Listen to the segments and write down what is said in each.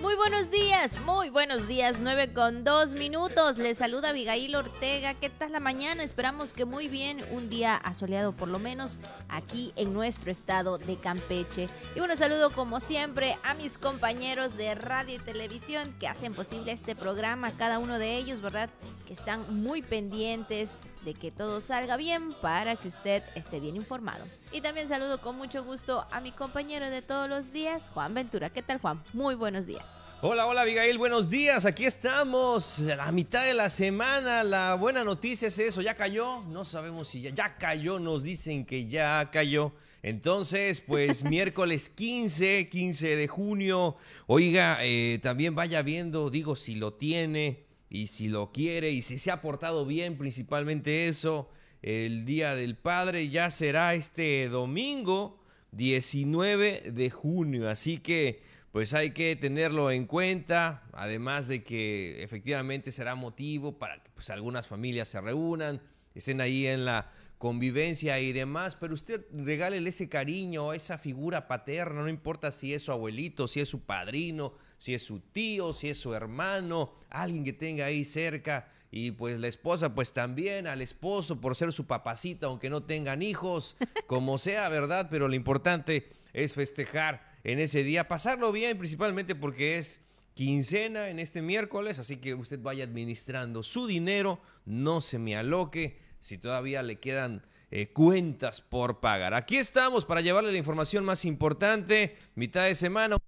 Muy buenos días, muy buenos días, 9 con 2 minutos. Les saluda Abigail Ortega. ¿Qué tal la mañana? Esperamos que muy bien. Un día asoleado, por lo menos aquí en nuestro estado de Campeche. Y bueno, saludo como siempre a mis compañeros de radio y televisión que hacen posible este programa. Cada uno de ellos, ¿verdad? Que están muy pendientes de que todo salga bien para que usted esté bien informado. Y también saludo con mucho gusto a mi compañero de todos los días, Juan Ventura. ¿Qué tal, Juan? Muy buenos días. Hola, hola Abigail, buenos días. Aquí estamos, a la mitad de la semana. La buena noticia es eso, ya cayó. No sabemos si ya, ya cayó, nos dicen que ya cayó. Entonces, pues miércoles 15, 15 de junio. Oiga, eh, también vaya viendo, digo, si lo tiene y si lo quiere y si se ha portado bien, principalmente eso, el Día del Padre ya será este domingo 19 de junio, así que pues hay que tenerlo en cuenta, además de que efectivamente será motivo para que pues, algunas familias se reúnan, estén ahí en la convivencia y demás, pero usted regálele ese cariño, esa figura paterna, no importa si es su abuelito, si es su padrino, si es su tío, si es su hermano, alguien que tenga ahí cerca. Y pues la esposa, pues también al esposo por ser su papacita, aunque no tengan hijos, como sea, ¿verdad? Pero lo importante es festejar en ese día, pasarlo bien, principalmente porque es quincena en este miércoles, así que usted vaya administrando su dinero, no se me aloque si todavía le quedan eh, cuentas por pagar. Aquí estamos para llevarle la información más importante, mitad de semana.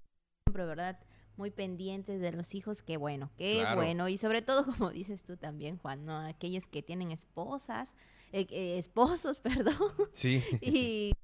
¿verdad? Muy pendientes de los hijos, qué bueno, qué bueno. Y sobre todo, como dices tú también, Juan, ¿no? Aquellos que tienen esposas, eh, eh, esposos, perdón. Sí. y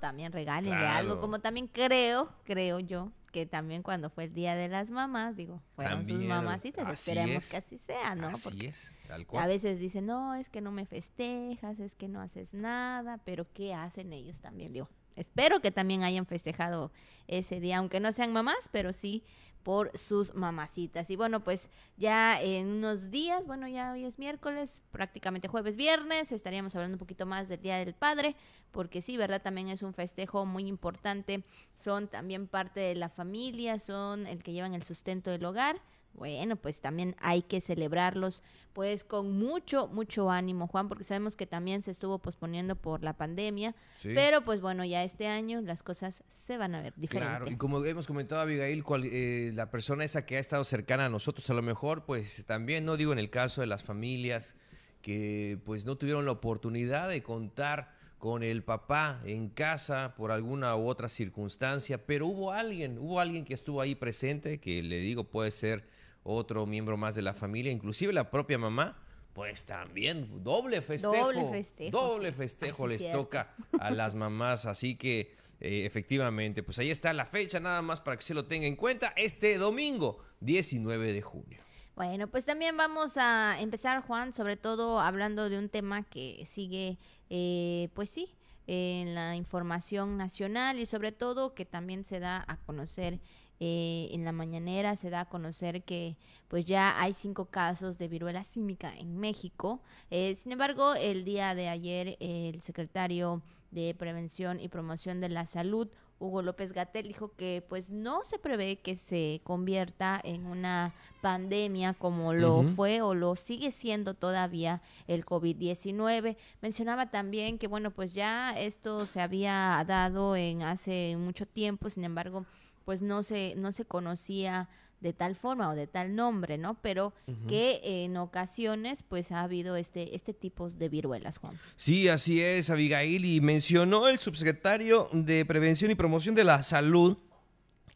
también regálenle algo, como también creo, creo yo, que también cuando fue el Día de las Mamás, digo, fueron sus mamacitas, esperemos que así sea, ¿no? Así es, tal cual. A veces dicen, no, es que no me festejas, es que no haces nada, pero ¿qué hacen ellos también? Digo, espero que también hayan festejado ese día, aunque no sean mamás, pero sí por sus mamacitas. Y bueno, pues ya en unos días, bueno, ya hoy es miércoles, prácticamente jueves, viernes, estaríamos hablando un poquito más del Día del Padre, porque sí, ¿verdad? También es un festejo muy importante, son también parte de la familia, son el que llevan el sustento del hogar bueno, pues también hay que celebrarlos pues con mucho, mucho ánimo, Juan, porque sabemos que también se estuvo posponiendo por la pandemia, pero pues bueno, ya este año las cosas se van a ver diferentes. Claro, y como hemos comentado, Abigail, eh, la persona esa que ha estado cercana a nosotros, a lo mejor, pues también, no digo en el caso de las familias que pues no tuvieron la oportunidad de contar con el papá en casa por alguna u otra circunstancia, pero hubo alguien, hubo alguien que estuvo ahí presente, que le digo puede ser otro miembro más de la familia, inclusive la propia mamá, pues también doble festejo. Doble festejo. Doble festejo les toca a las mamás, así que eh, efectivamente, pues ahí está la fecha nada más para que se lo tenga en cuenta, este domingo 19 de junio. Bueno, pues también vamos a empezar, Juan, sobre todo hablando de un tema que sigue, eh, pues sí, en la información nacional y sobre todo que también se da a conocer eh, en la mañanera se da a conocer que pues ya hay cinco casos de viruela símica en México. Eh, sin embargo, el día de ayer el secretario de Prevención y Promoción de la Salud, Hugo López Gatel, dijo que pues no se prevé que se convierta en una pandemia como lo fue o lo sigue siendo todavía el COVID-19. Mencionaba también que bueno, pues ya esto se había dado en hace mucho tiempo, sin embargo, pues no se, no se conocía de tal forma o de tal nombre, ¿no? Pero que en ocasiones pues ha habido este, este tipo de viruelas, Juan. Sí, así es, Abigail, y mencionó el subsecretario de Prevención y Promoción de la Salud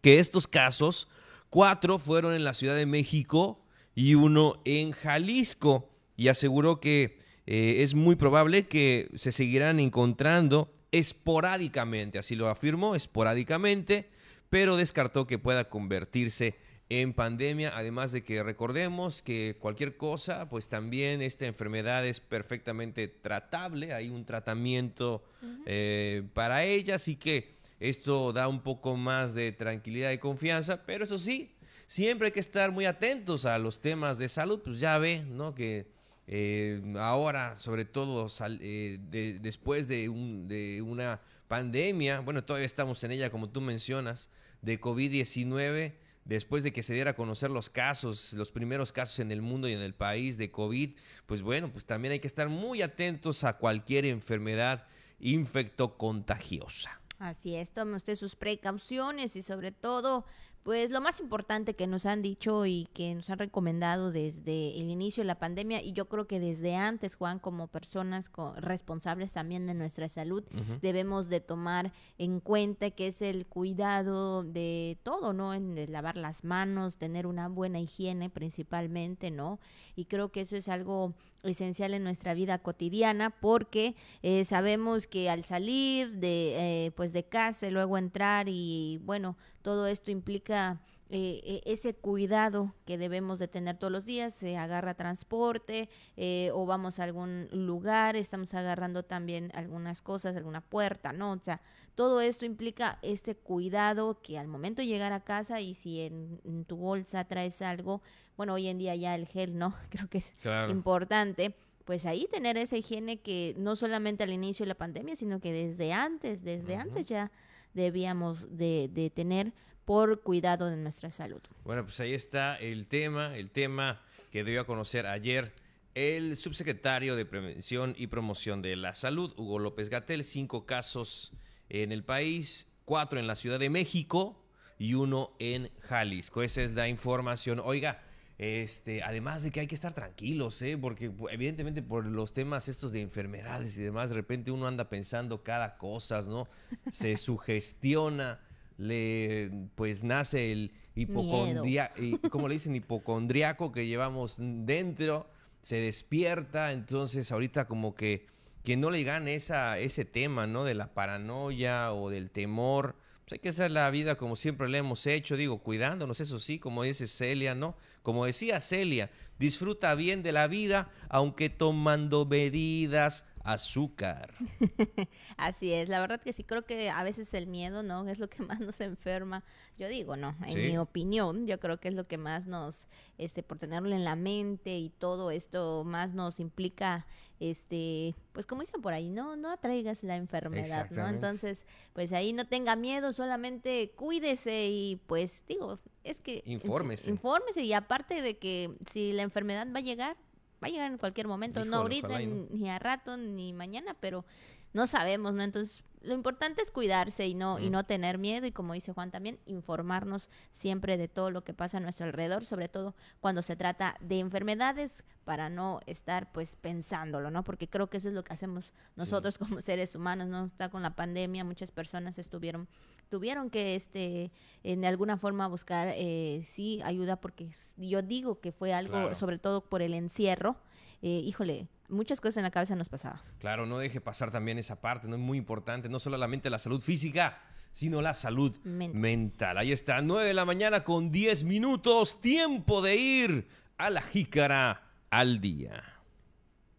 que estos casos, cuatro fueron en la Ciudad de México y uno en Jalisco, y aseguró que eh, es muy probable que se seguirán encontrando esporádicamente, así lo afirmó, esporádicamente, pero descartó que pueda convertirse en pandemia, además de que recordemos que cualquier cosa, pues también esta enfermedad es perfectamente tratable, hay un tratamiento eh, para ella, así que esto da un poco más de tranquilidad y confianza, pero eso sí, siempre hay que estar muy atentos a los temas de salud, pues ya ve, ¿no? Que eh, ahora, sobre todo eh, después de, un, de una pandemia, bueno, todavía estamos en ella como tú mencionas, de COVID-19 después de que se diera a conocer los casos, los primeros casos en el mundo y en el país de COVID, pues bueno, pues también hay que estar muy atentos a cualquier enfermedad infectocontagiosa. Así es, tome usted sus precauciones y sobre todo pues lo más importante que nos han dicho y que nos han recomendado desde el inicio de la pandemia y yo creo que desde antes, Juan, como personas responsables también de nuestra salud, debemos de tomar en cuenta que es el cuidado de todo, ¿no? En de lavar las manos, tener una buena higiene principalmente, ¿no? Y creo que eso es algo esencial en nuestra vida cotidiana porque eh, sabemos que al salir de eh, pues de casa y luego entrar y bueno todo esto implica eh, e, ese cuidado que debemos de tener todos los días, se agarra transporte eh, o vamos a algún lugar, estamos agarrando también algunas cosas, alguna puerta, ¿no? O sea, todo esto implica este cuidado que al momento de llegar a casa y si en, tu bolsa traes algo, bueno, hoy en día ya el gel, ¿no? Creo que es importante pues ahí tener esa higiene que no solamente al inicio de la pandemia, sino que desde antes, desde antes ya debíamos de, tener por cuidado de nuestra salud. Bueno, pues ahí está el tema, el tema que dio a conocer ayer el subsecretario de Prevención y Promoción de la Salud, Hugo López Gatel, cinco casos en el país, cuatro en la Ciudad de México y uno en Jalisco. Esa es la información. Oiga, este, además de que hay que estar tranquilos, ¿eh? porque evidentemente por los temas estos de enfermedades y demás, de repente uno anda pensando cada cosa, ¿no? Se sugestiona, le, pues nace el hipocondriaco, como le dicen? Hipocondriaco que llevamos dentro, se despierta, entonces ahorita como que, que no le gane esa, ese tema, ¿no? De la paranoia o del temor pues hay que hacer la vida como siempre le hemos hecho, digo, cuidándonos, eso sí, como dice Celia, ¿no? Como decía Celia, disfruta bien de la vida, aunque tomando medidas azúcar. Así es, la verdad que sí creo que a veces el miedo, ¿no? Es lo que más nos enferma. Yo digo, no, en mi opinión, yo creo que es lo que más nos, este, por tenerlo en la mente y todo esto más nos implica, este, pues como dicen por ahí, no, no atraigas la enfermedad, ¿no? Entonces, pues ahí no tenga miedo, solamente cuídese y pues digo, es que... Infórmese. Infórmese y aparte de que si la enfermedad va a llegar, va a llegar en cualquier momento, no ahorita, ni a rato, ni mañana, pero no sabemos, ¿no? Entonces, lo importante es cuidarse y no, y no tener miedo y como dice Juan también, informarnos siempre de todo lo que pasa a nuestro alrededor, sobre todo cuando se trata de enfermedades, para no estar pues pensándolo, ¿no? Porque creo que eso es lo que hacemos nosotros como seres humanos, ¿no? Está con la pandemia, muchas personas estuvieron, tuvieron que este, en alguna forma buscar, eh, sí, ayuda, porque yo digo que fue algo, sobre todo por el encierro, eh, híjole, muchas cosas en la cabeza nos pasaba. Claro, no deje pasar también esa parte, no es muy importante, no solamente la salud física, sino la salud mental. Ahí está, 9 de la mañana con 10 minutos, tiempo de ir a la jícara al día.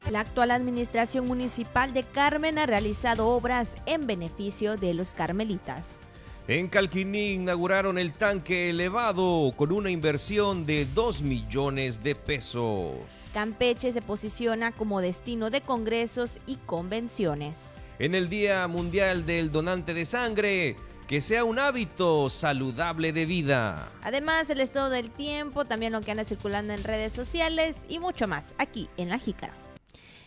La actual administración municipal de Carmen ha realizado obras en beneficio de los carmelitas. En Calquiní inauguraron el tanque elevado con una inversión de 2 millones de pesos. Campeche se posiciona como destino de congresos y convenciones. En el Día Mundial del Donante de Sangre, que sea un hábito saludable de vida. Además, el estado del tiempo, también lo que anda circulando en redes sociales y mucho más aquí en La Jícara.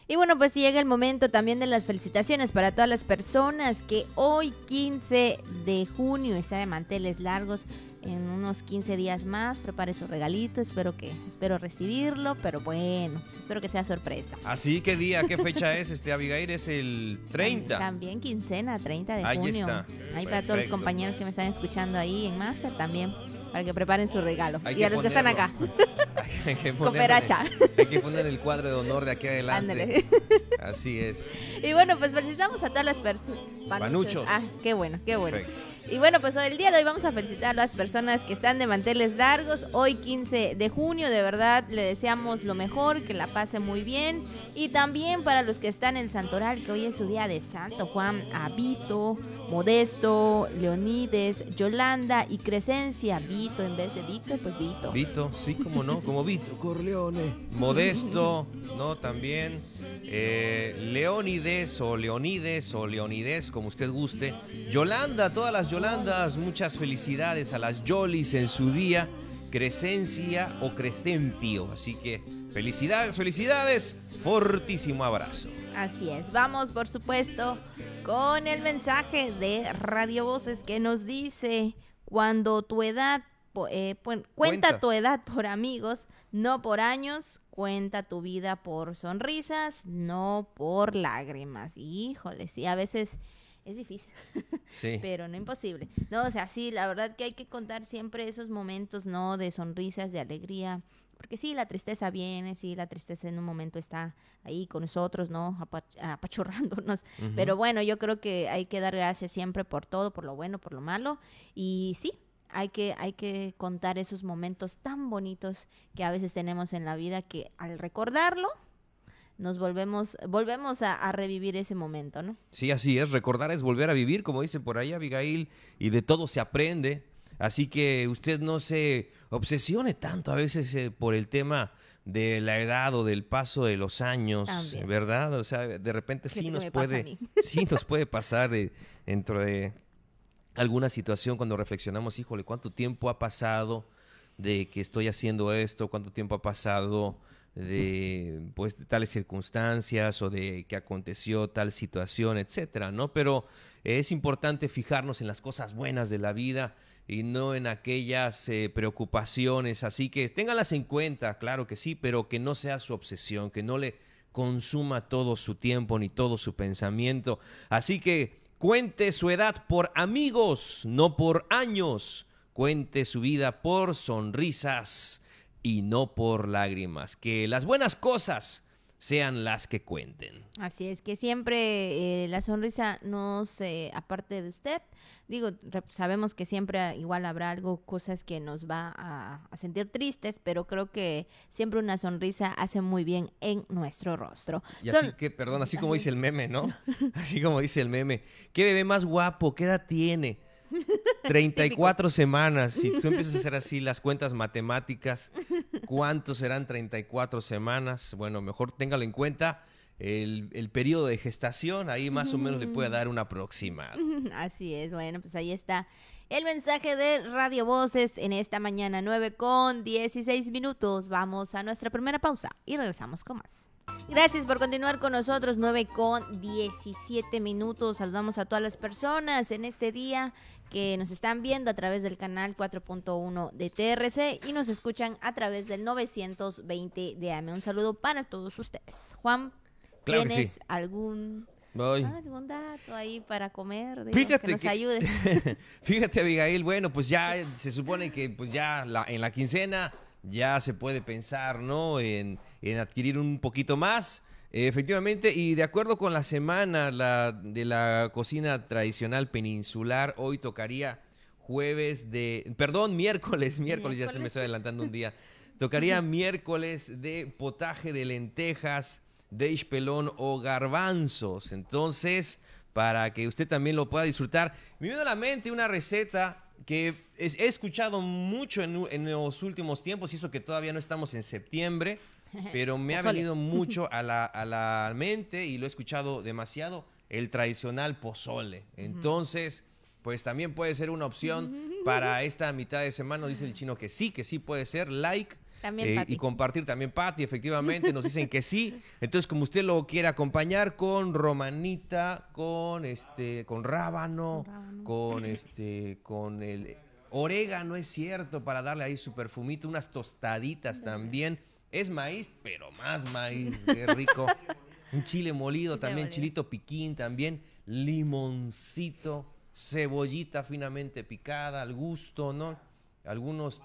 Y bueno, pues llega el momento también de las felicitaciones para todas las personas que hoy 15 de junio está de manteles largos. En unos 15 días más prepare su regalito, espero que espero recibirlo, pero bueno, espero que sea sorpresa. Así, ¿qué día, qué fecha es este Abigail? Es el 30. También quincena, 30 de junio. Ahí está. Ahí para todos los compañeros que me están escuchando ahí en Master también para que preparen su regalo. y a los que están acá. hay, que hay que poner el cuadro de honor de aquí adelante. Así es. Y bueno, pues felicitamos a todas las personas. Panuchos. Ah, qué bueno, qué bueno. Y bueno, pues hoy el día de hoy vamos a felicitar a las personas que están de manteles largos. Hoy 15 de junio, de verdad le deseamos lo mejor, que la pase muy bien. Y también para los que están en Santoral, que hoy es su día de Santo Juan, Abito, Modesto, Leonides, Yolanda y Crescencia. Vito en vez de Víctor, pues Vito. Vito, sí, como no, como Vito Corleone. Modesto, ¿no? También. Eh, Leónides o Leonides o Leonides, como usted guste. Yolanda, todas las Yolandas, muchas felicidades a las Yolis en su día. Crescencia o Crescencio. Así que felicidades, felicidades. Fortísimo abrazo. Así es. Vamos, por supuesto, con el mensaje de Radio Voces que nos dice, cuando tu edad, eh, cuenta, cuenta tu edad por amigos, no por años, cuenta tu vida por sonrisas, no por lágrimas. Híjole, sí, a veces es difícil, sí. pero no imposible. No, o sea, sí, la verdad que hay que contar siempre esos momentos, ¿no? De sonrisas, de alegría, porque sí, la tristeza viene, sí, la tristeza en un momento está ahí con nosotros, ¿no? apachurrándonos. Pero bueno, yo creo que hay que dar gracias siempre por todo, por lo bueno, por lo malo. Y sí, hay que, hay que contar esos momentos tan bonitos que a veces tenemos en la vida que al recordarlo, nos volvemos, volvemos a, a, revivir ese momento, ¿no? Sí, así es. Recordar es volver a vivir, como dice por ahí Abigail, y de todo se aprende. Así que usted no se obsesione tanto a veces eh, por el tema de la edad o del paso de los años, ¿verdad? O sea, de repente sí nos puede, sí nos puede pasar eh, dentro de alguna situación cuando reflexionamos, híjole, ¿cuánto tiempo ha pasado de que estoy haciendo esto? ¿Cuánto tiempo ha pasado de pues tales circunstancias o de que aconteció tal situación, etcétera, ¿no? Pero es importante fijarnos en las cosas buenas de la vida y no en aquellas eh, preocupaciones. Así que téngalas en cuenta, claro que sí, pero que no sea su obsesión, que no le consuma todo su tiempo ni todo su pensamiento. Así que cuente su edad por amigos, no por años. Cuente su vida por sonrisas y no por lágrimas. Que las buenas cosas sean las que cuenten. Así es, que siempre eh, la sonrisa no se aparte de usted. Digo, sabemos que siempre igual habrá algo, cosas que nos va a, sentir tristes, pero creo que siempre una sonrisa hace muy bien en nuestro rostro. Y así que, perdón, así como dice el meme, ¿no? Así como dice el meme. ¿Qué bebé más guapo? ¿Qué edad tiene? 34 semanas. Si tú empiezas a hacer así las cuentas matemáticas, ¿cuántos serán 34 semanas? Bueno, mejor téngalo en cuenta. El, el, periodo de gestación, ahí más o menos le puede dar una aproximado. Así es, bueno, pues ahí está el mensaje de Radio Voces en esta mañana 9 con 16 minutos. Vamos a nuestra primera pausa y regresamos con más. Gracias por continuar con nosotros, 9 con 17 minutos. Saludamos a todas las personas en este día que nos están viendo a través del canal 4.1 de TRC y nos escuchan a través del 920 de AM. Un saludo para todos ustedes. Juan, ¿tienes algún algún dato ahí para comer? fíjate que nos ayude. fíjate, Abigail, bueno, pues ya se supone que pues ya la, en la quincena ya se puede pensar, ¿no? En, en adquirir un poquito más. Efectivamente, y de acuerdo con la semana la, de la cocina tradicional peninsular, hoy tocaría jueves de, perdón, miércoles, miércoles, ya me estoy adelantando un día. Tocaría miércoles de potaje de lentejas, de pelón o garbanzos. Entonces, para que usted también lo pueda disfrutar, me viene a la mente una receta que he escuchado mucho en, en los últimos tiempos, y eso que todavía no estamos en septiembre pero me ha venido mucho a la, a la mente y lo he escuchado demasiado, el tradicional pozole. Entonces, pues también puede ser una opción para esta mitad de semana. dice el chino que sí, que sí puede ser. Like. Eh, y compartir también Patti, efectivamente, nos dicen que sí. Entonces, como usted lo quiere acompañar con romanita, con este, con rábano, con este, con el orégano, es cierto, para darle ahí su perfumito, unas tostaditas también. Es maíz, pero más maíz, qué rico. Un chile molido también, chilito piquín también, limoncito, cebollita finamente picada al gusto, ¿no? Algunos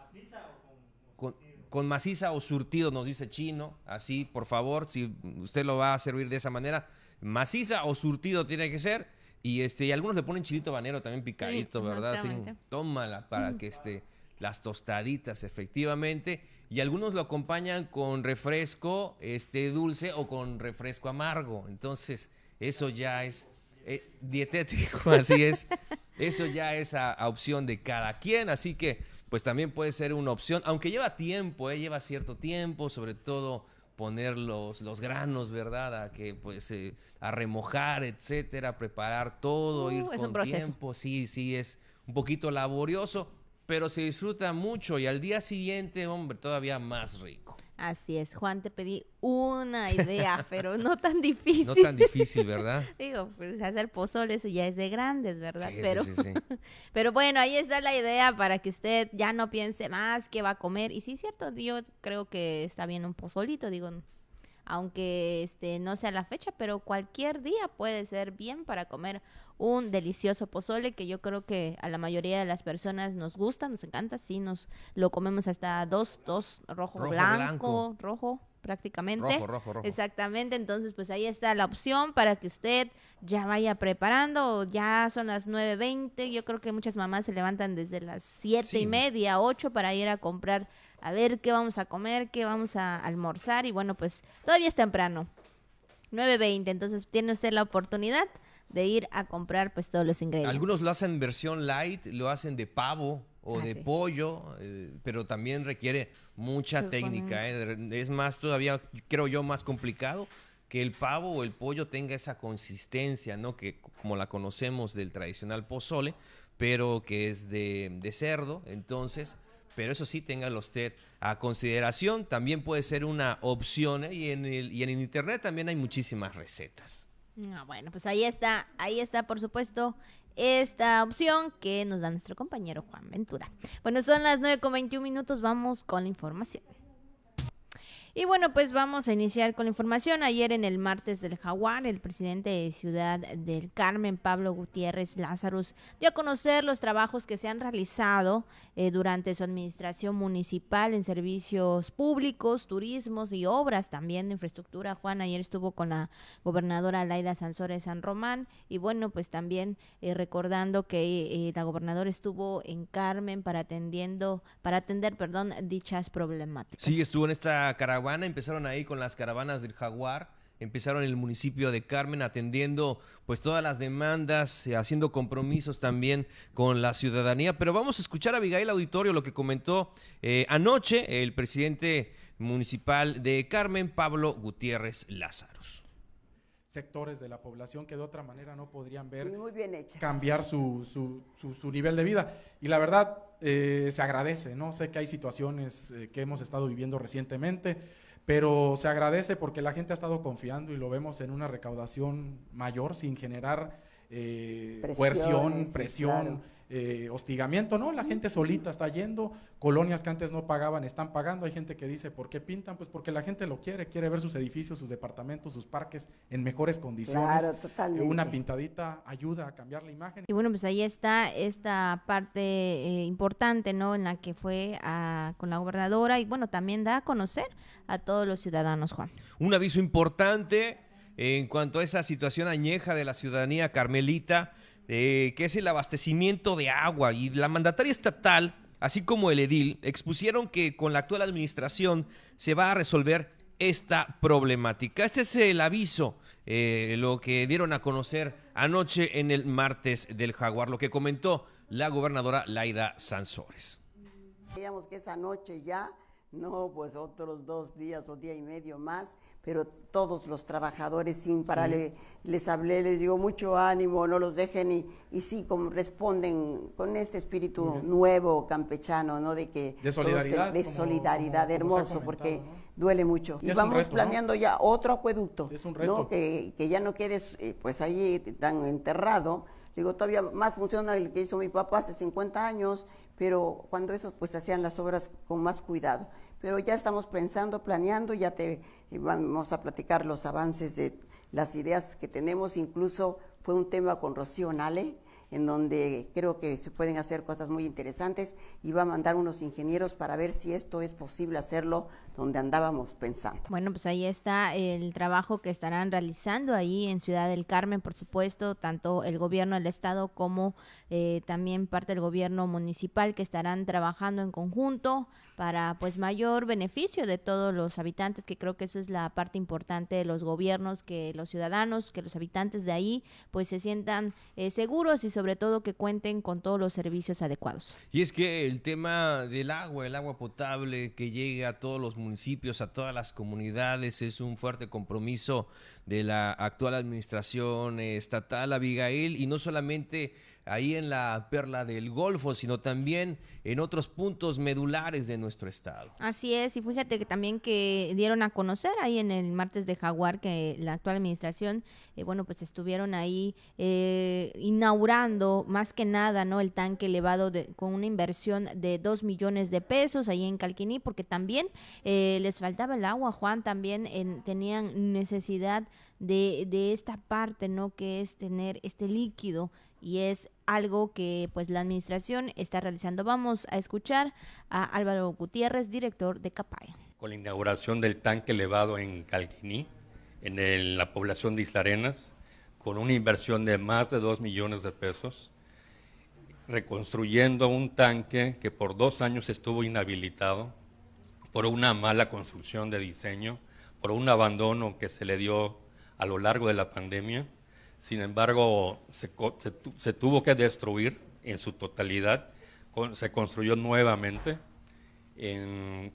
con, maciza o surtido, nos dice chino, así, por favor, si usted lo va a servir de esa manera, maciza o surtido tiene que ser. Y este, y algunos le ponen chilito banero también picadito, ¿verdad? Así, tómala para que este, las tostaditas, efectivamente y algunos lo acompañan con refresco este dulce o con refresco amargo. Entonces, eso ya es eh, dietético, así es. Eso ya es a, opción de cada quien, así que pues también puede ser una opción, aunque lleva tiempo, ¿eh? lleva cierto tiempo, sobre todo poner los, los granos, ¿verdad? A que pues eh, a remojar, etcétera, preparar todo, Uh, ir es con un proceso. tiempo, sí, sí, es un poquito laborioso, pero se disfruta mucho y al día siguiente, hombre, todavía más rico. Así es, Juan, te pedí una idea, pero no tan difícil. No tan difícil, ¿verdad? Digo, pues hacer pozole, eso ya es de grandes, ¿verdad? Sí, pero, sí, sí. pero bueno, ahí está la idea para que usted ya no piense más qué va a comer. Y sí, es cierto, yo creo que está bien un pozolito, digo, aunque este no sea la fecha, pero cualquier día puede ser bien para comer un delicioso pozole que yo creo que a la mayoría de las personas nos gusta, nos encanta, sí, nos lo comemos hasta dos, dos, rojo, Rojo, blanco, blanco. rojo prácticamente. Rojo, rojo, rojo. Exactamente, entonces pues ahí está la opción para que usted ya vaya preparando, ya son las 9.20, yo creo que muchas mamás se levantan desde las siete Sí. y media, 8 para ir a comprar, a ver qué vamos a comer, qué vamos a almorzar y bueno pues todavía es temprano, 9.20, entonces tiene usted la oportunidad de ir a comprar pues todos los ingredientes. Algunos lo hacen versión light, lo hacen de pavo o Ah, de sí. pollo, eh, pero también requiere mucha técnica. eh. Es más, todavía creo yo, más complicado que el pavo o el pollo tenga esa consistencia, ¿no? Que como la conocemos del tradicional pozole, pero que es de, de cerdo, entonces... Pero eso sí, téngalo usted a consideración. También puede ser una opción ¿eh? y, en el, y en el internet también hay muchísimas recetas. Ah, bueno, pues ahí está, ahí está, por supuesto, esta opción que nos da nuestro compañero Juan Ventura. Bueno, son las 9 con 21 minutos, vamos con la información. Y bueno, pues vamos a iniciar con la información. Ayer en el martes del Jaguar, el presidente de Ciudad del Carmen, Pablo Gutiérrez Lázarus, dio a conocer los trabajos que se han realizado eh, durante su administración municipal en servicios públicos, turismos y obras también de infraestructura. Juan ayer estuvo con la gobernadora Laida Sansores San Román y bueno, pues también eh, recordando que eh, la gobernadora estuvo en Carmen para atendiendo, para atender, perdón, dichas problemáticas. Sí, estuvo en esta empezaron ahí con las caravanas del Jaguar, empezaron en el municipio de Carmen atendiendo pues todas las demandas, eh, haciendo compromisos también con la ciudadanía, pero vamos a escuchar a Abigail Auditorio lo que comentó eh, anoche el presidente municipal de Carmen, Pablo Gutiérrez Lázaros. Sectores de la población que de otra manera no podrían ver muy bien cambiar su, su, su- su nivel de vida. Y la verdad, eh, se agradece, ¿no? Sé que hay situaciones eh, que hemos estado viviendo recientemente, pero se agradece porque la gente ha estado confiando y lo vemos en una recaudación mayor sin generar eh, coerción, sí, presión, claro. Eh, hostigamiento, ¿no? La gente solita está yendo, colonias que antes no pagaban están pagando, hay gente que dice, ¿por qué pintan? Pues porque la gente lo quiere, quiere ver sus edificios, sus departamentos, sus parques en mejores condiciones. Claro, totalmente. Una pintadita ayuda a cambiar la imagen. Y bueno, pues ahí está esta parte eh, importante, ¿no? En la que fue a- con la gobernadora y bueno, también da a conocer a todos los ciudadanos, Juan. Un aviso importante en cuanto a esa situación añeja de la ciudadanía carmelita, eh, que es el abastecimiento de agua. Y la mandataria estatal, así como el edil, expusieron que con la actual administración se va a resolver esta problemática. Este es el aviso, eh, lo que dieron a conocer anoche en el martes del Jaguar, lo que comentó la gobernadora Laida Sansores. Veíamos que esa noche ya, no, pues otros dos días o día y medio más, pero todos los trabajadores sin parar, le- les hablé, les digo mucho ánimo, no los dejen y, y sí, como responden con este espíritu nuevo campechano, ¿no? De que De todos solidaridad, de solidaridad, como- como hermoso, porque. Duele mucho. Y vamos reto, ¿no? planeando ya otro acueducto, Es un ¿no? reto. Que, que ya no quedes eh, pues ahí tan enterrado. Digo, todavía más funciona el que hizo mi papá hace 50 años, pero cuando eso pues hacían las obras con más cuidado. Pero ya estamos pensando, planeando, ya te eh, vamos a platicar los avances de las ideas que tenemos, incluso fue un tema con Rocío Nale, en donde creo que se pueden hacer cosas muy interesantes y va a mandar unos ingenieros para ver si esto es posible hacerlo donde andábamos pensando. Bueno, pues ahí está el trabajo que estarán realizando ahí en Ciudad del Carmen, por supuesto, tanto el gobierno del estado como eh, también parte del gobierno municipal que estarán trabajando en conjunto para pues mayor beneficio de todos los habitantes, que creo que eso es la parte importante de los gobiernos, que los ciudadanos, que los habitantes de ahí pues se sientan eh, seguros y sobre sobre todo que cuenten con todos los servicios adecuados. Y es que el tema del agua, el agua potable que llegue a todos los municipios, a todas las comunidades, es un fuerte compromiso de la actual administración estatal, Abigail, y no solamente ahí en la perla del Golfo, sino también en otros puntos medulares de nuestro estado. Así es, y fíjate que también que dieron a conocer ahí en el martes de Jaguar que la actual administración, eh, bueno, pues estuvieron ahí eh, inaugurando más que nada, ¿no? El tanque elevado de, con una inversión de dos millones de pesos ahí en Calquiní, porque también eh, les faltaba el agua, Juan, también tenían necesidad de, de esta parte, ¿no? Que es tener este líquido y es algo que pues la administración está realizando. Vamos a escuchar a Álvaro Gutiérrez, director de CAPAE. Con la inauguración del tanque elevado en Calquiní, en la población de Isla Arenas, con una inversión de más de 2 millones de pesos, reconstruyendo un tanque que por dos años estuvo inhabilitado por una mala construcción de diseño, por un abandono que se le dio a lo largo de la pandemia sin embargo, se, tuvo que destruir en su totalidad, se construyó nuevamente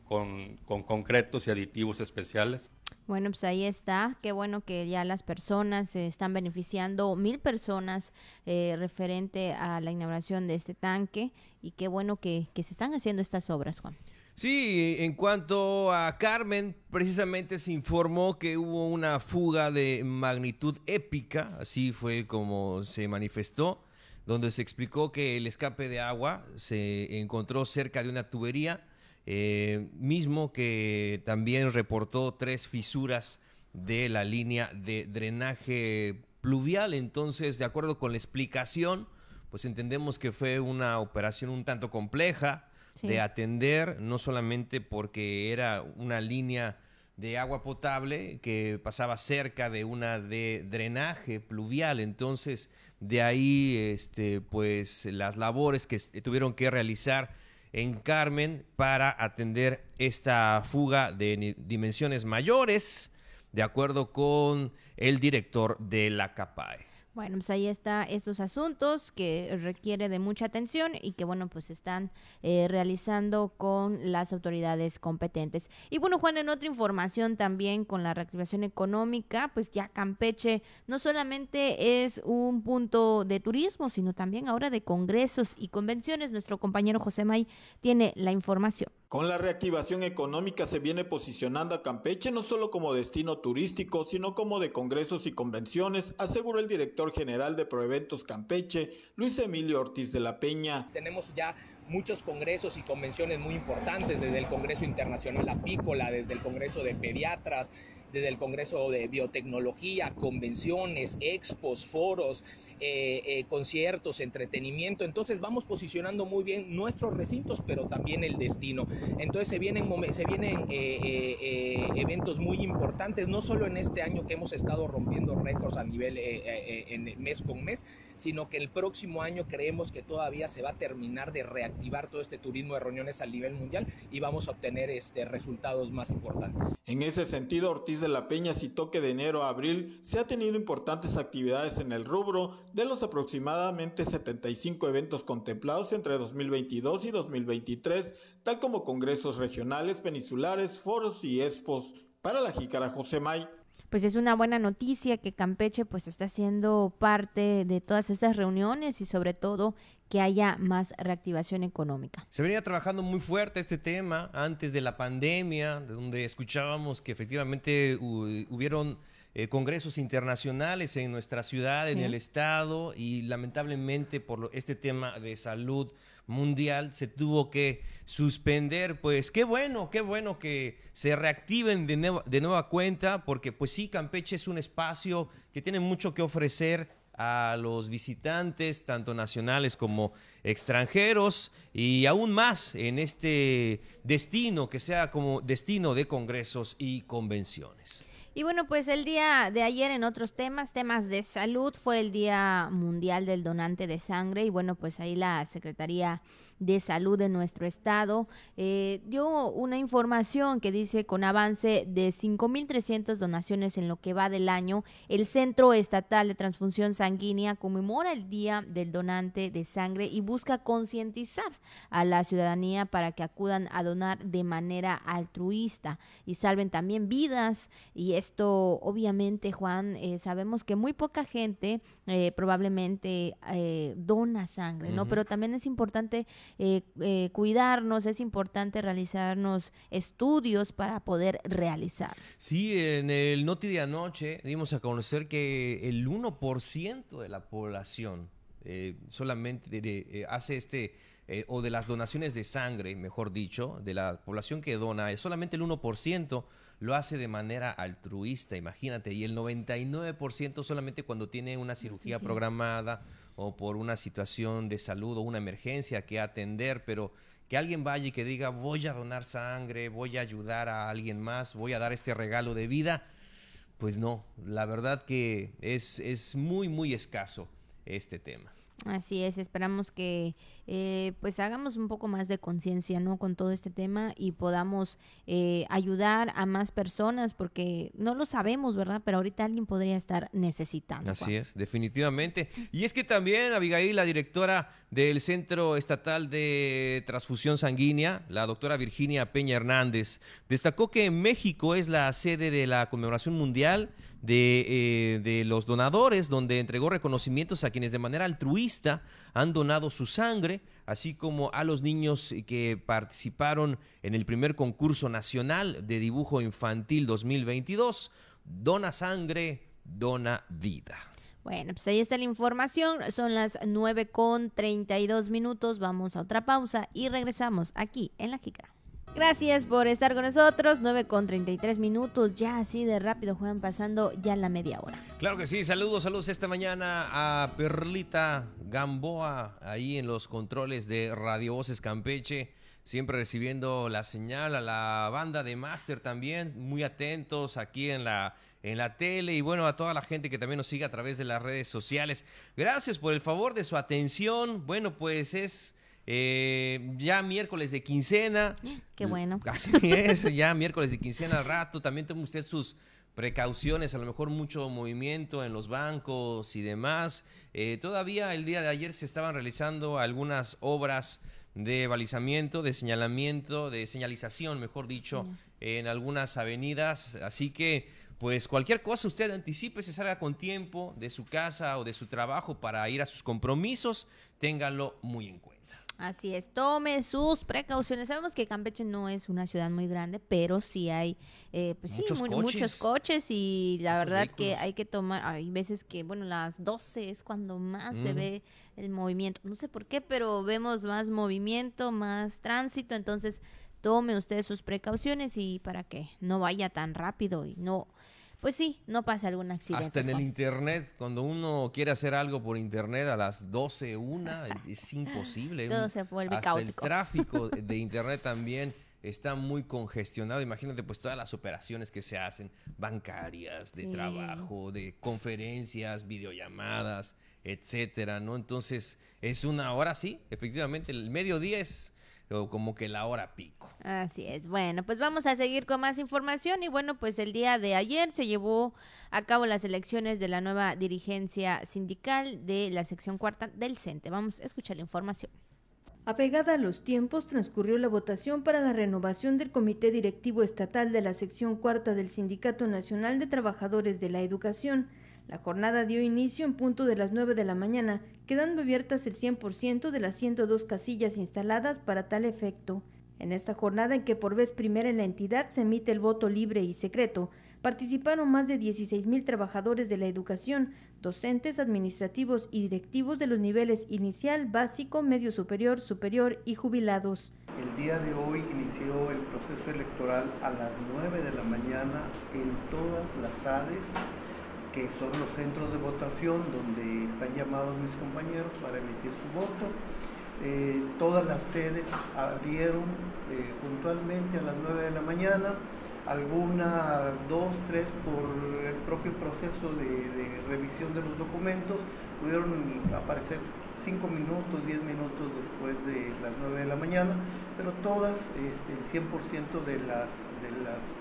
con, concretos y aditivos especiales. Bueno, pues ahí está. Qué bueno que ya las personas se están beneficiando, mil personas eh, referente a la inauguración de este tanque y qué bueno que se están haciendo estas obras, Juan. Sí, en cuanto a Carmen, precisamente se informó que hubo una fuga de magnitud épica, así fue como se manifestó, donde se explicó que el escape de agua se encontró cerca de una tubería, eh, mismo que también reportó tres fisuras de la línea de drenaje pluvial. Entonces, de acuerdo con la explicación, pues entendemos que fue una operación un tanto compleja de atender, no solamente porque era una línea de agua potable que pasaba cerca de una de drenaje pluvial. Entonces, de ahí, este, pues, las labores que tuvieron que realizar en Carmen para atender esta fuga de dimensiones mayores, de acuerdo con el director de la CAPAE. Bueno, pues ahí está estos asuntos que requiere de mucha atención y que bueno, pues están eh, realizando con las autoridades competentes. Y bueno, Juan, en otra información también con la reactivación económica, pues ya Campeche no solamente es un punto de turismo, sino también ahora de congresos y convenciones. Nuestro compañero José May tiene la información. Con la reactivación económica se viene posicionando a Campeche no solo como destino turístico, sino como de congresos y convenciones, aseguró el director general de Proeventos Campeche, Luis Emilio Ortiz de la Peña. Tenemos ya muchos congresos y convenciones muy importantes, desde el Congreso Internacional Apícola, desde el Congreso de Pediatras, desde el Congreso de Biotecnología, convenciones, expos, foros, eh, eh, conciertos, entretenimiento. Entonces vamos posicionando muy bien nuestros recintos, pero también el destino. Entonces se vienen, se vienen eh, eventos muy importantes, no solo en este año que hemos estado rompiendo récords a nivel en mes con mes, sino que el próximo año creemos que todavía se va a terminar de reactivar todo este turismo de reuniones a nivel mundial y vamos a obtener este, resultados más importantes. En ese sentido, Ortiz de la Peña citó que de enero a abril se ha tenido importantes actividades en el rubro de los aproximadamente 75 eventos contemplados entre 2022 y 2023, tal como congresos regionales, peninsulares, foros y expos. Para la Jícara José May, pues es una buena noticia que Campeche pues está siendo parte de todas estas reuniones y sobre todo que haya más reactivación económica. Se venía trabajando muy fuerte este tema antes de la pandemia, donde escuchábamos que efectivamente hubieron eh, congresos internacionales en nuestra ciudad, en el estado, y lamentablemente por este tema de salud mundial se tuvo que suspender. Pues qué bueno, qué bueno que se reactiven de, de nueva cuenta, porque pues sí, Campeche es un espacio que tiene mucho que ofrecer a los visitantes, tanto nacionales como extranjeros, y aún más en este destino que sea como destino de congresos y convenciones. Y bueno, pues el día de ayer en otros temas, temas de salud, fue el Día Mundial del Donante de Sangre y bueno, pues ahí la Secretaría de salud de nuestro estado, eh, dio una información que dice con avance de 5.300 donaciones en lo que va del año, el Centro Estatal de Transfusión Sanguínea conmemora el Día del Donante de Sangre y busca concientizar a la ciudadanía para que acudan a donar de manera altruista y salven también vidas. Y esto, obviamente, Juan, eh, sabemos que muy poca gente eh, probablemente dona sangre, ¿no? Pero también es importante cuidarnos, es importante realizarnos estudios para poder realizar. Sí, en el Noti de anoche dimos a conocer que el 1% de la población solamente hace este eh, o de las donaciones de sangre, mejor dicho, de la población que dona, es solamente el 1% lo hace de manera altruista, imagínate, y el 99% solamente cuando tiene una cirugía programada o por una situación de salud o una emergencia que atender, pero que alguien vaya y que diga voy a donar sangre, voy a ayudar a alguien más, voy a dar este regalo de vida, pues no, la verdad que es, es muy, muy escaso este tema. Así es, esperamos que eh, pues hagamos un poco más de conciencia, ¿no? Con todo este tema y podamos eh, ayudar a más personas porque no lo sabemos, ¿verdad? Pero ahorita alguien podría estar necesitando. Así es, definitivamente. Y es que también Abigail, la directora del Centro Estatal de Transfusión Sanguínea, la doctora Virginia Peña Hernández, destacó que México es la sede de la conmemoración mundial de, eh, de, los donadores, donde entregó reconocimientos a quienes de manera altruista han donado su sangre, así como a los niños que participaron en el primer concurso nacional de dibujo infantil 2022. Dona sangre, dona vida. Bueno, pues ahí está la información. Son las 9 con 32 minutos. Vamos a otra pausa y regresamos aquí en La Jica. Gracias por estar con nosotros. 9 con 33 minutos. Ya así de rápido, Juan, pasando ya la media hora. Claro que sí. Saludos, saludos esta mañana a Perlita Gamboa, ahí en los controles de Radio Voces Campeche. Siempre recibiendo la señal a la banda de Master también, muy atentos aquí en la en la tele y bueno, a toda la gente que también nos sigue a través de las redes sociales. Gracias por el favor de su atención. Bueno, pues es eh, ya miércoles de quincena. Qué bueno. Así es, ya miércoles de quincena al rato. También tome usted sus precauciones, a lo mejor mucho movimiento en los bancos y demás. Eh, todavía el día de ayer se estaban realizando algunas obras de balizamiento, de señalamiento, de señalización, mejor dicho, en algunas avenidas. Así que, pues cualquier cosa usted anticipe, se salga con tiempo de su casa o de su trabajo para ir a sus compromisos, téngalo muy en cuenta. Así es, tome sus precauciones. Sabemos que Campeche no es una ciudad muy grande, pero sí hay eh, pues muchos, coches. muchos, coches. y la verdad que hay que tomar, hay veces que, bueno, las 12 es cuando más se ve el movimiento. No sé por qué, pero vemos más movimiento, más tránsito, entonces tome usted sus precauciones y para que no vaya tan rápido y no pues sí, no pasa algún accidente. Hasta en el internet, cuando uno quiere hacer algo por internet a las 12, una, es imposible. Todo se vuelve Hasta el tráfico de internet también está muy congestionado. Imagínate pues todas las operaciones que se hacen, bancarias, de trabajo, de conferencias, videollamadas, etcétera, ¿no? Entonces, es una hora, sí, efectivamente, el mediodía es como que la hora pico. Así es. Bueno, pues vamos a seguir con más información y bueno, pues el día de ayer se llevó a cabo las elecciones de la nueva dirigencia sindical de la sección cuarta del CENTE. Vamos a escuchar la información. Apegada a los tiempos, transcurrió la votación para la renovación del Comité Directivo Estatal de la sección cuarta del Sindicato Nacional de Trabajadores de la Educación. La jornada dio inicio en punto de las 9 de la mañana, quedando abiertas el 100% de las 102 casillas instaladas para tal efecto. En esta jornada en que por vez primera en la entidad se emite el voto libre y secreto, participaron más de 16 mil trabajadores de la educación, docentes, administrativos y directivos de los niveles inicial, básico, medio superior, superior y jubilados. El día de hoy inició el proceso electoral a las 9 de la mañana en todas las ADES que son los centros de votación donde están llamados mis compañeros para emitir su voto. Eh, todas las sedes abrieron eh, puntualmente a las 9 de la mañana, algunas dos, tres por el propio proceso de, revisión de los documentos, pudieron aparecer 5 minutos, 10 minutos después de las 9 de la mañana, pero todas, este, el 100% de las, de, las,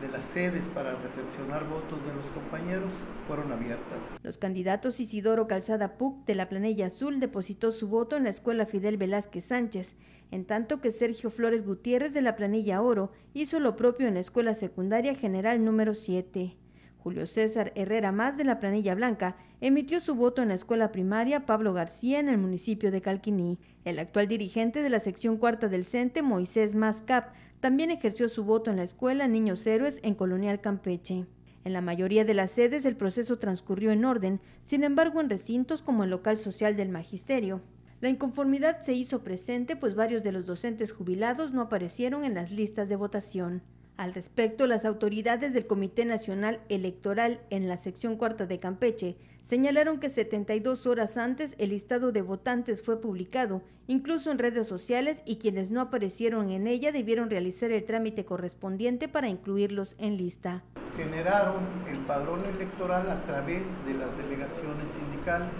de las sedes para recepcionar votos de los compañeros fueron abiertas. Los candidatos Isidoro Calzada Puc de la Planella Azul depositó su voto en la Escuela Fidel Velázquez Sánchez, en tanto que Sergio Flores Gutiérrez de la Planilla Oro hizo lo propio en la Escuela Secundaria General número 7. Julio César Herrera Más de la Planilla Blanca emitió su voto en la escuela primaria Pablo García en el municipio de Calquiní. El actual dirigente de la sección cuarta del CENTE, Moisés Mascap, también ejerció su voto en la escuela Niños Héroes en Colonial Campeche. En la mayoría de las sedes el proceso transcurrió en orden, sin embargo en recintos como el local social del Magisterio. La inconformidad se hizo presente pues varios de los docentes jubilados no aparecieron en las listas de votación. Al respecto, las autoridades del Comité Nacional Electoral en la sección cuarta de Campeche señalaron que 72 horas antes el listado de votantes fue publicado, incluso en redes sociales, y quienes no aparecieron en ella debieron realizar el trámite correspondiente para incluirlos en lista. Generaron el padrón electoral a través de las delegaciones sindicales.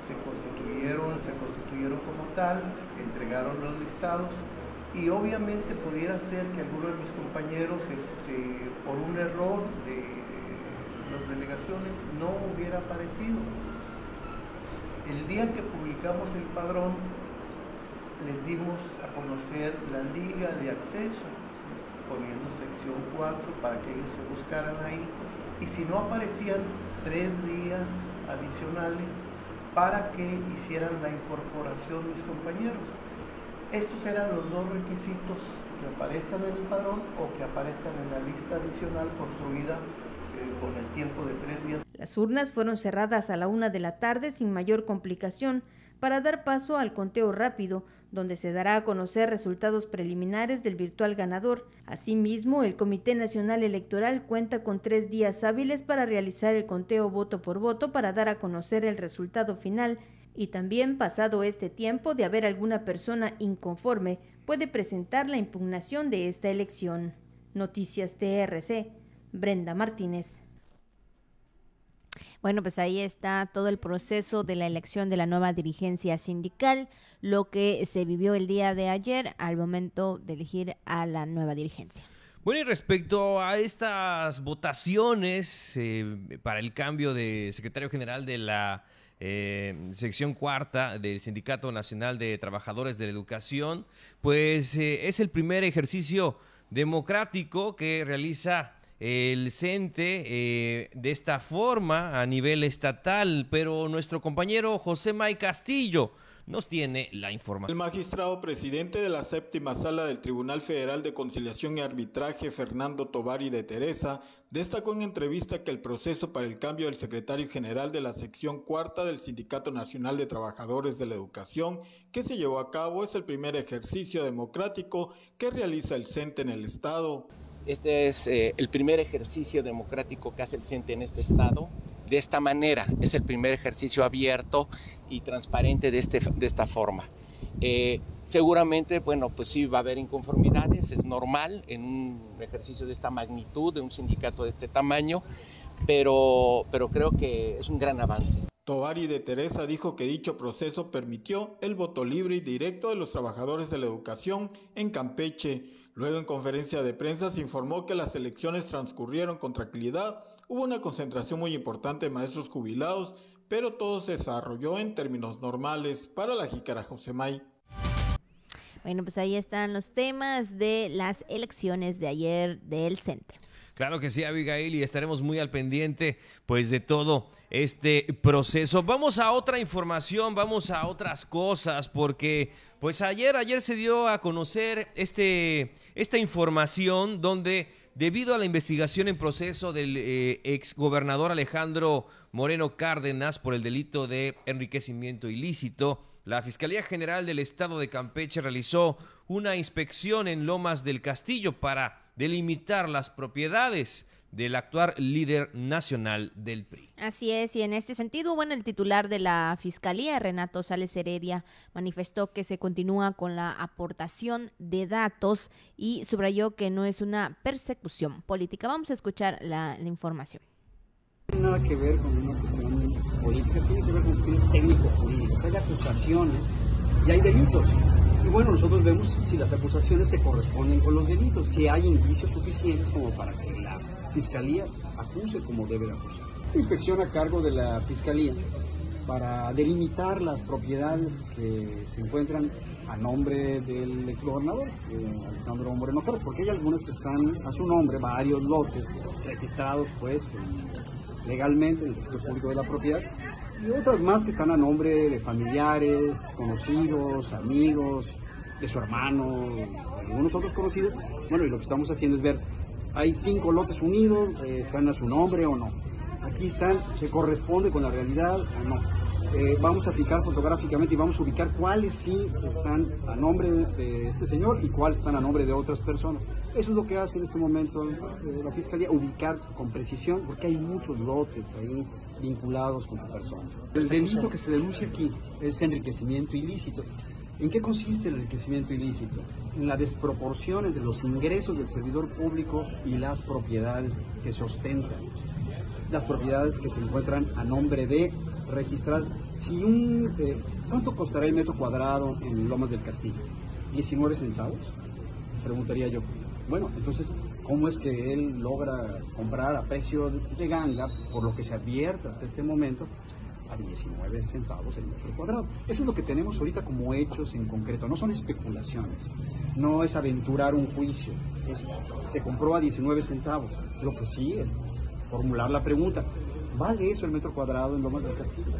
Se constituyeron, se constituyeron como tal, entregaron los listados y obviamente pudiera ser que alguno de mis compañeros, este, por un error de las delegaciones, no hubiera aparecido. El día que publicamos el padrón, les dimos a conocer la liga de acceso, poniendo sección 4 para que ellos se buscaran ahí. Y si no aparecían, tres días adicionales para que hicieran la incorporación mis compañeros. Estos eran los dos requisitos, que aparezcan en el padrón o que aparezcan en la lista adicional construida eh, con el tiempo de tres días. Las urnas fueron cerradas a la una de la tarde sin mayor complicación para dar paso al conteo rápido, donde se dará a conocer resultados preliminares del virtual ganador. Asimismo, el Comité Nacional Electoral cuenta con tres días hábiles para realizar el conteo voto por voto para dar a conocer el resultado final y también pasado este tiempo de haber alguna persona inconforme puede presentar la impugnación de esta elección. Noticias TRC, Brenda Martínez. Bueno, pues ahí está todo el proceso de la elección de la nueva dirigencia sindical, lo que se vivió el día de ayer al momento de elegir a la nueva dirigencia. Bueno, y respecto a estas votaciones eh, para el cambio de secretario general de la eh, sección cuarta del Sindicato Nacional de Trabajadores de la Educación, pues eh, es el primer ejercicio democrático que realiza el CENTE eh, de esta forma a nivel estatal, pero nuestro compañero José May Castillo nos tiene la información. El magistrado presidente de la séptima sala del Tribunal Federal de Conciliación y Arbitraje, Fernando Tovari de Teresa, destacó en entrevista que el proceso para el cambio del secretario general de la sección cuarta del Sindicato Nacional de Trabajadores de la Educación, que se llevó a cabo, es el primer ejercicio democrático que realiza el CENTE en el Estado. Este es eh, el primer ejercicio democrático que hace el CENTE en este Estado de esta manera. Es el primer ejercicio abierto y transparente de, este, de esta forma. Eh, seguramente, bueno, pues sí va a haber inconformidades, es normal en un ejercicio de esta magnitud, de un sindicato de este tamaño, pero, pero creo que es un gran avance. Tovari de Teresa dijo que dicho proceso permitió el voto libre y directo de los trabajadores de la educación en Campeche. Luego en conferencia de prensa se informó que las elecciones transcurrieron con tranquilidad Hubo una concentración muy importante de maestros jubilados, pero todo se desarrolló en términos normales para la jícara Josemay. Bueno, pues ahí están los temas de las elecciones de ayer del CENTE. Claro que sí, Abigail, y estaremos muy al pendiente pues de todo este proceso. Vamos a otra información, vamos a otras cosas, porque pues ayer, ayer se dio a conocer este, esta información donde debido a la investigación en proceso del eh, exgobernador Alejandro Moreno Cárdenas por el delito de enriquecimiento ilícito, la Fiscalía General del Estado de Campeche realizó una inspección en Lomas del Castillo para delimitar las propiedades del actual líder nacional del PRI. Así es, y en este sentido, bueno, el titular de la Fiscalía, Renato Sales Heredia, manifestó que se continúa con la aportación de datos y subrayó que no es una persecución política. Vamos a escuchar la, información. No tiene nada que ver con una cuestión políticas, tiene que ver con cuestiones técnico-jurídicas. Hay acusaciones y hay delitos. Y bueno, nosotros vemos si las acusaciones se corresponden con los delitos, si hay indicios suficientes como para que Fiscalía acuse como debe de acusar. Inspección a cargo de la Fiscalía para delimitar las propiedades que se encuentran a nombre del exgobernador, eh, Alejandro Moreno Carlos, porque hay algunas que están a su nombre, varios lotes registrados pues legalmente en el registro público de la propiedad, y otras más que están a nombre de familiares, conocidos, amigos, de su hermano, algunos otros conocidos. Bueno, y lo que estamos haciendo es ver, hay cinco lotes unidos, eh, están a su nombre o no. Aquí están, se corresponde con la realidad o no eh, vamos a fijar fotográficamente y vamos a ubicar cuáles sí están a nombre de este señor y cuáles están a nombre de otras personas. Eso es lo que hace en este momento eh, la Fiscalía, ubicar con precisión, porque hay muchos lotes ahí vinculados con su persona. El delito que se denuncia aquí es enriquecimiento ilícito. ¿En qué consiste el enriquecimiento ilícito? En la desproporción entre los ingresos del servidor público y las propiedades que sostentan. Las propiedades que se encuentran a nombre de registrar si un eh, ¿cuánto costará el metro cuadrado en Lomas del Castillo? ¿19 centavos? Preguntaría yo. Bueno, entonces, ¿cómo es que él logra comprar a precio de ganga, por lo que se advierte hasta este momento, a 19 centavos el metro cuadrado? Eso es lo que tenemos ahorita como hechos en concreto, no son especulaciones, no es aventurar un juicio, es, se compró a 19 centavos. Lo que sí es formular la pregunta, ¿Vale eso el metro cuadrado en Lomas del Castillo?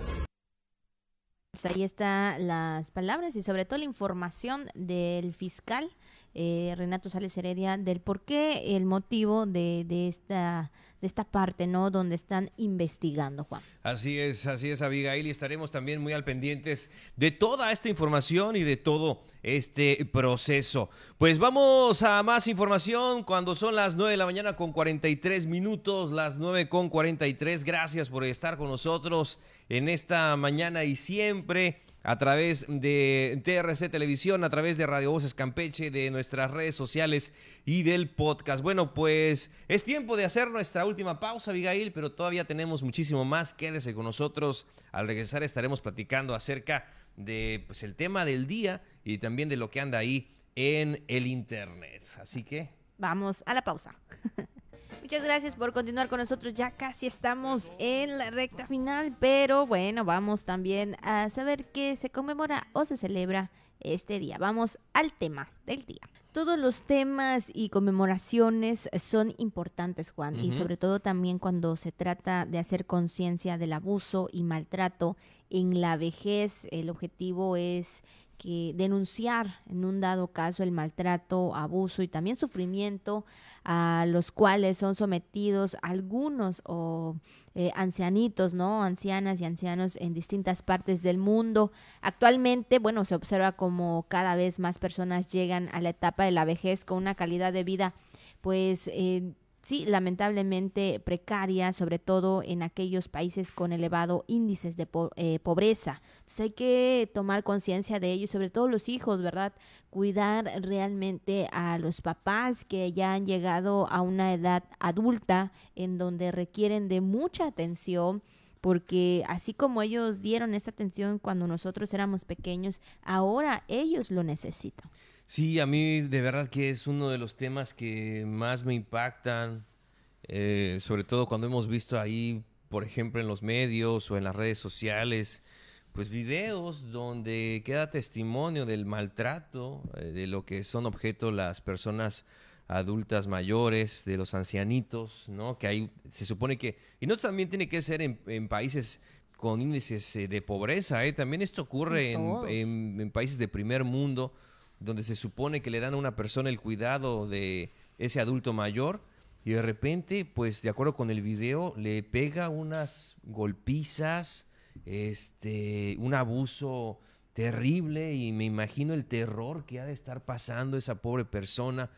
Pues ahí están las palabras y sobre todo la información del fiscal eh, Renato Sales Heredia del por qué el motivo de, de esta de esta parte, ¿no? Donde están investigando, Juan. Así es, así es, Abigail, y estaremos también muy al pendientes de toda esta información y de todo este proceso. Pues vamos a más información cuando son las 9 de la mañana con 43 minutos, las 9 con 43. Gracias por estar con nosotros en esta mañana y siempre a través de TRC Televisión, a través de Radio Voces Campeche, de nuestras redes sociales y del podcast. Bueno, pues es tiempo de hacer nuestra última pausa, Abigail, pero todavía tenemos muchísimo más. Quédese con nosotros. Al regresar estaremos platicando acerca de pues, el tema del día y también de lo que anda ahí en el Internet. Así que... Vamos a la pausa. Muchas gracias por continuar con nosotros. Ya casi estamos en la recta final, pero bueno, vamos también a saber qué se conmemora o se celebra este día. Vamos al tema del día. Todos los temas y conmemoraciones son importantes, Juan, y sobre todo también cuando se trata de hacer conciencia del abuso y maltrato en la vejez. El objetivo es que denunciar en un dado caso el maltrato, abuso y también sufrimiento a los cuales son sometidos algunos o eh, ancianitos, ¿no? Ancianas y ancianos en distintas partes del mundo. Actualmente, bueno, se observa como cada vez más personas llegan a la etapa de la vejez con una calidad de vida pues eh, sí, lamentablemente precaria, sobre todo en aquellos países con elevado índices de eh, pobreza. Entonces hay que tomar conciencia de ello sobre todo los hijos, ¿verdad? Cuidar realmente a los papás que ya han llegado a una edad adulta en donde requieren de mucha atención porque así como ellos dieron esa atención cuando nosotros éramos pequeños, ahora ellos lo necesitan. Sí, a mí de verdad que es uno de los temas que más me impactan, eh, sobre todo cuando hemos visto ahí, por ejemplo, en los medios o en las redes sociales, pues videos donde queda testimonio del maltrato, eh, de lo que son objeto las personas adultas mayores, de los ancianitos, ¿no? Que hay, se supone que, y no también tiene que ser en, países con índices eh, de pobreza, también esto ocurre en países de primer mundo, donde se supone que le dan a una persona el cuidado de ese adulto mayor y de repente, pues de acuerdo con el video, le pega unas golpizas, este, un abuso terrible y me imagino el terror que ha de estar pasando esa pobre persona.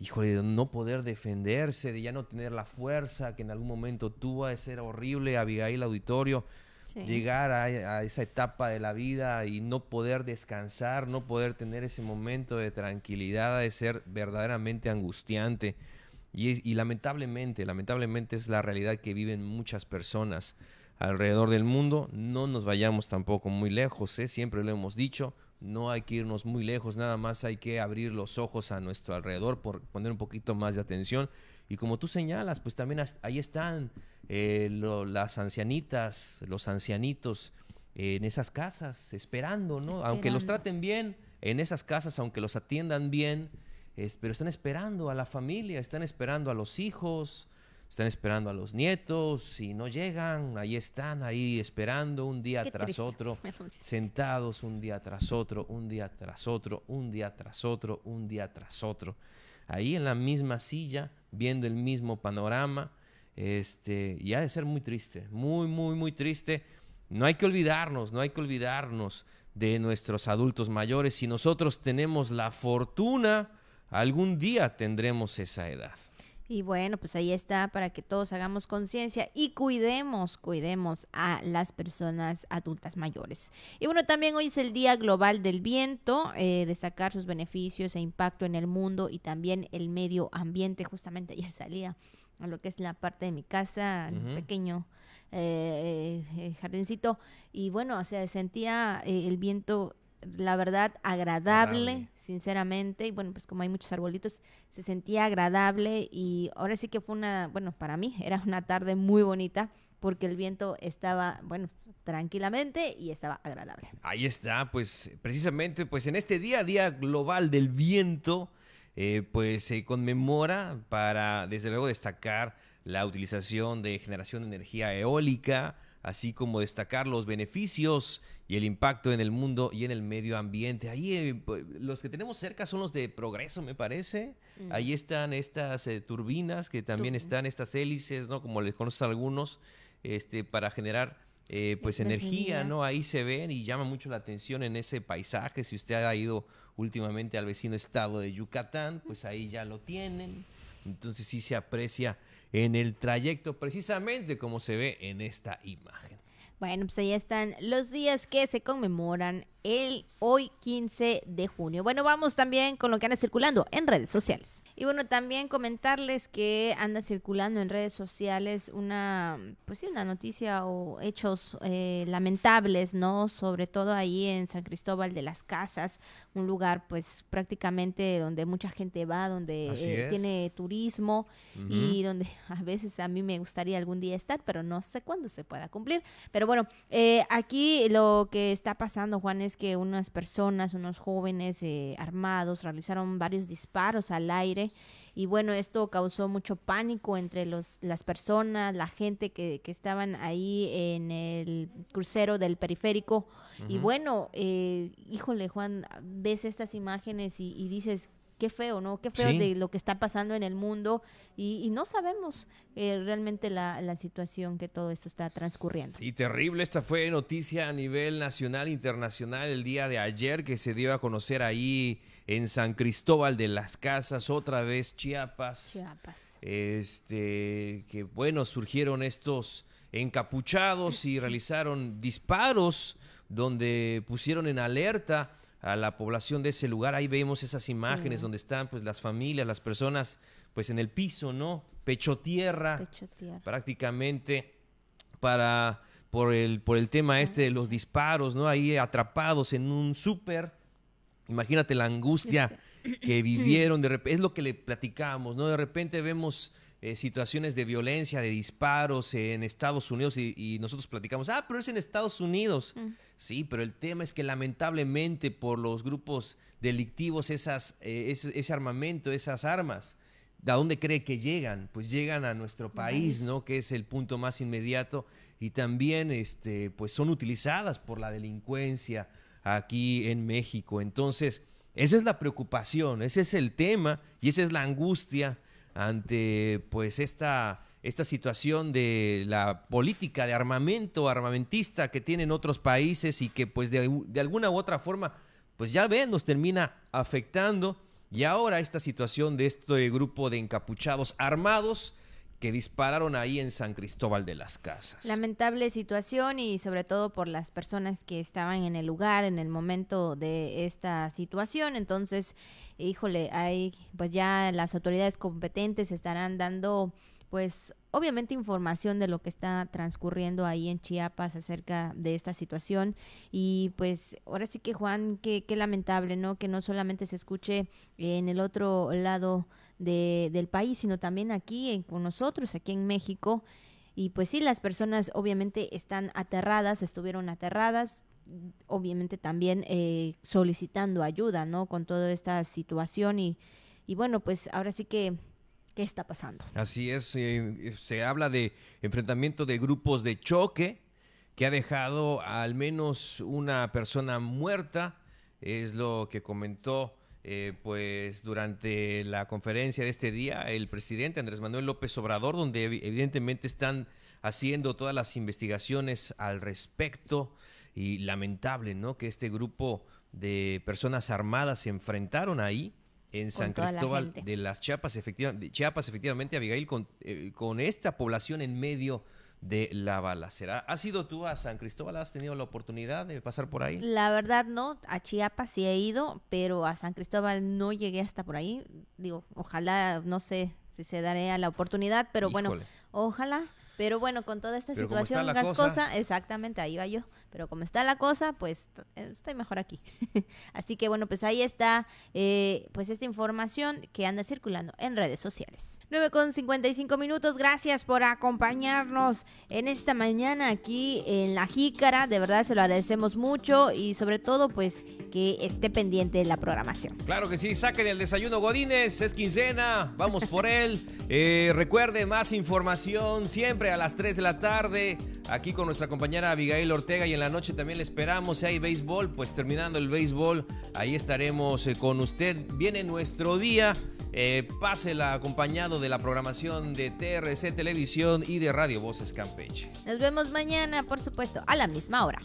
Híjole, de no poder defenderse, de ya no tener la fuerza que en algún momento tuvo, de ser horrible, Abigail Auditorio llegar a, esa etapa de la vida y no poder descansar, no poder tener ese momento de tranquilidad, de ser verdaderamente angustiante. Y, y lamentablemente, lamentablemente es la realidad que viven muchas personas alrededor del mundo. No nos vayamos tampoco muy lejos, ¿eh? siempre lo hemos dicho. No hay que irnos muy lejos, nada más hay que abrir los ojos a nuestro alrededor, por poner un poquito más de atención. Y como tú señalas, pues también ahí están eh, las ancianitas, los ancianitos en esas casas, esperando, ¿no? Aunque los traten bien en esas casas, aunque los atiendan bien, pero están esperando a la familia, están esperando a los hijos, están esperando a los nietos y no llegan, ahí están, ahí esperando un día tras otro, sentados un día tras otro, un día tras otro, un día tras otro, un día tras otro, ahí en la misma silla, viendo el mismo panorama, este, y ha de ser muy triste, muy, muy, muy triste. No hay que olvidarnos, no hay que olvidarnos de nuestros adultos mayores. Si nosotros tenemos la fortuna, algún día tendremos esa edad. Y bueno, pues ahí está para que todos hagamos conciencia y cuidemos, cuidemos a las personas adultas mayores. Y bueno, también hoy es el Día Global del Viento, eh, destacar sus beneficios e impacto en el mundo y también el medio ambiente. Justamente ayer salía a lo que es la parte de mi casa, un pequeño eh, eh, jardincito, y bueno, o sea, sentía el viento la verdad, agradable, sinceramente. Y bueno, pues como hay muchos arbolitos, se sentía agradable. Y ahora sí que fue una, bueno, para mí era una tarde muy bonita porque el viento estaba, bueno, tranquilamente y estaba agradable. Ahí está, pues precisamente, pues en este día, Día Global del Viento, eh, pues se conmemora para, desde luego, destacar la utilización de generación de energía eólica, así como destacar los beneficios y el impacto en el mundo y en el medio ambiente. Ahí eh, pues, los que tenemos cerca son los de Progreso, me parece. Mm. Ahí están estas eh, turbinas que también están, estas hélices, ¿no? Como les conocen algunos, este, para generar eh, pues energía, ¿no? Ahí se ven y llama mucho la atención en ese paisaje. Si usted ha ido últimamente al vecino estado de Yucatán, pues ahí ya lo tienen. Entonces sí se aprecia en el trayecto precisamente como se ve en esta imagen. Bueno, pues ahí están los días que se conmemoran el hoy 15 de junio. Bueno, vamos también con lo que anda circulando en redes sociales. Y bueno, también comentarles que anda circulando en redes sociales una, pues sí, una noticia o hechos eh, lamentables, ¿no? Sobre todo ahí en San Cristóbal de las Casas, un lugar pues prácticamente donde mucha gente va, donde eh, tiene turismo y donde a veces a mí me gustaría algún día estar, pero no sé cuándo se pueda cumplir. Pero bueno, eh, aquí lo que está pasando, Juan, es que unas personas, unos jóvenes armados realizaron varios disparos al aire y bueno, esto causó mucho pánico entre los, las personas, la gente que, que estaban ahí en el crucero del periférico. Y bueno, eh, híjole Juan, ves estas imágenes y, dices, qué feo, ¿no? Qué feo de lo que está pasando en el mundo y, no sabemos eh, realmente la, la, situación que todo esto está transcurriendo. Sí, terrible. Esta fue noticia a nivel nacional, internacional el día de ayer que se dio a conocer ahí en San Cristóbal de las Casas, otra vez Chiapas. Chiapas. Este, que bueno, surgieron estos encapuchados y realizaron disparos donde pusieron en alerta a la población de ese lugar. Ahí vemos esas imágenes donde están pues las familias, las personas pues en el piso, ¿no? Pecho tierra, Pecho tierra. prácticamente para por el por el tema este de los disparos, ¿no? Ahí atrapados en un súper Imagínate la angustia que vivieron, de es lo que le platicamos, ¿no? De repente vemos eh, situaciones de violencia, de disparos en Estados Unidos y, nosotros platicamos, ah, pero es en Estados Unidos. Mm. Sí, pero el tema es que lamentablemente por los grupos delictivos, esas, eh, ese, armamento, esas armas, ¿a dónde cree que llegan? Pues llegan a nuestro país, ¿no? Que es el punto más inmediato y también, este, pues son utilizadas por la delincuencia, aquí en México. Entonces, esa es la preocupación, ese es el tema y esa es la angustia ante pues esta, esta situación de la política de armamento armamentista que tienen otros países y que pues de, de alguna u otra forma pues ya ven, nos termina afectando. Y ahora esta situación de este grupo de encapuchados armados que dispararon ahí en San Cristóbal de las Casas. Lamentable situación y sobre todo por las personas que estaban en el lugar en el momento de esta situación. Entonces, híjole, hay pues ya las autoridades competentes estarán dando pues obviamente información de lo que está transcurriendo ahí en Chiapas acerca de esta situación y pues ahora sí que Juan, qué, qué lamentable, ¿no? Que no solamente se escuche en el otro lado de, del país, sino también aquí en, con nosotros, aquí en México. Y pues sí, las personas obviamente están aterradas, estuvieron aterradas, obviamente también eh, solicitando ayuda, ¿no? Con toda esta situación y, y bueno, pues ahora sí que qué está pasando. Así es, eh, se habla de enfrentamiento de grupos de choque que ha dejado al menos una persona muerta, es lo que comentó eh, pues durante la conferencia de este día el presidente Andrés Manuel López Obrador, donde evidentemente están haciendo todas las investigaciones al respecto y lamentable, ¿no? Que este grupo de personas armadas se enfrentaron ahí en San Cristóbal de las Chiapas, efectivamente, Chiapas, efectivamente, Abigail, con, eh, con esta población en medio de la balacera. ¿Has ido tú a San Cristóbal? ¿Has tenido la oportunidad de pasar por ahí? La verdad no, a Chiapas sí he ido, pero a San Cristóbal no llegué hasta por ahí. Digo, ojalá, no sé si se daré a la oportunidad, pero bueno, ojalá. Pero bueno, con toda esta situación gascosa, exactamente, ahí va yo. Pero como está la cosa, pues eh, estoy mejor aquí. Así que bueno, pues ahí está eh, pues esta información que anda circulando en redes sociales. 9 con 55 minutos, gracias por acompañarnos en esta mañana aquí en La Jícara. De verdad se lo agradecemos mucho y sobre todo pues que esté pendiente de la programación. Claro que sí, saquen el desayuno Godínez, es quincena, vamos por él. Eh, recuerde más información siempre a las 3 de la tarde, aquí con nuestra compañera Abigail Ortega y en la noche también le esperamos, si hay béisbol, pues terminando el béisbol, ahí estaremos eh, con usted. Viene nuestro día, eh, pásela acompañado de la programación de TRC Televisión y de Radio Voces Campeche. Nos vemos mañana, por supuesto, a la misma hora.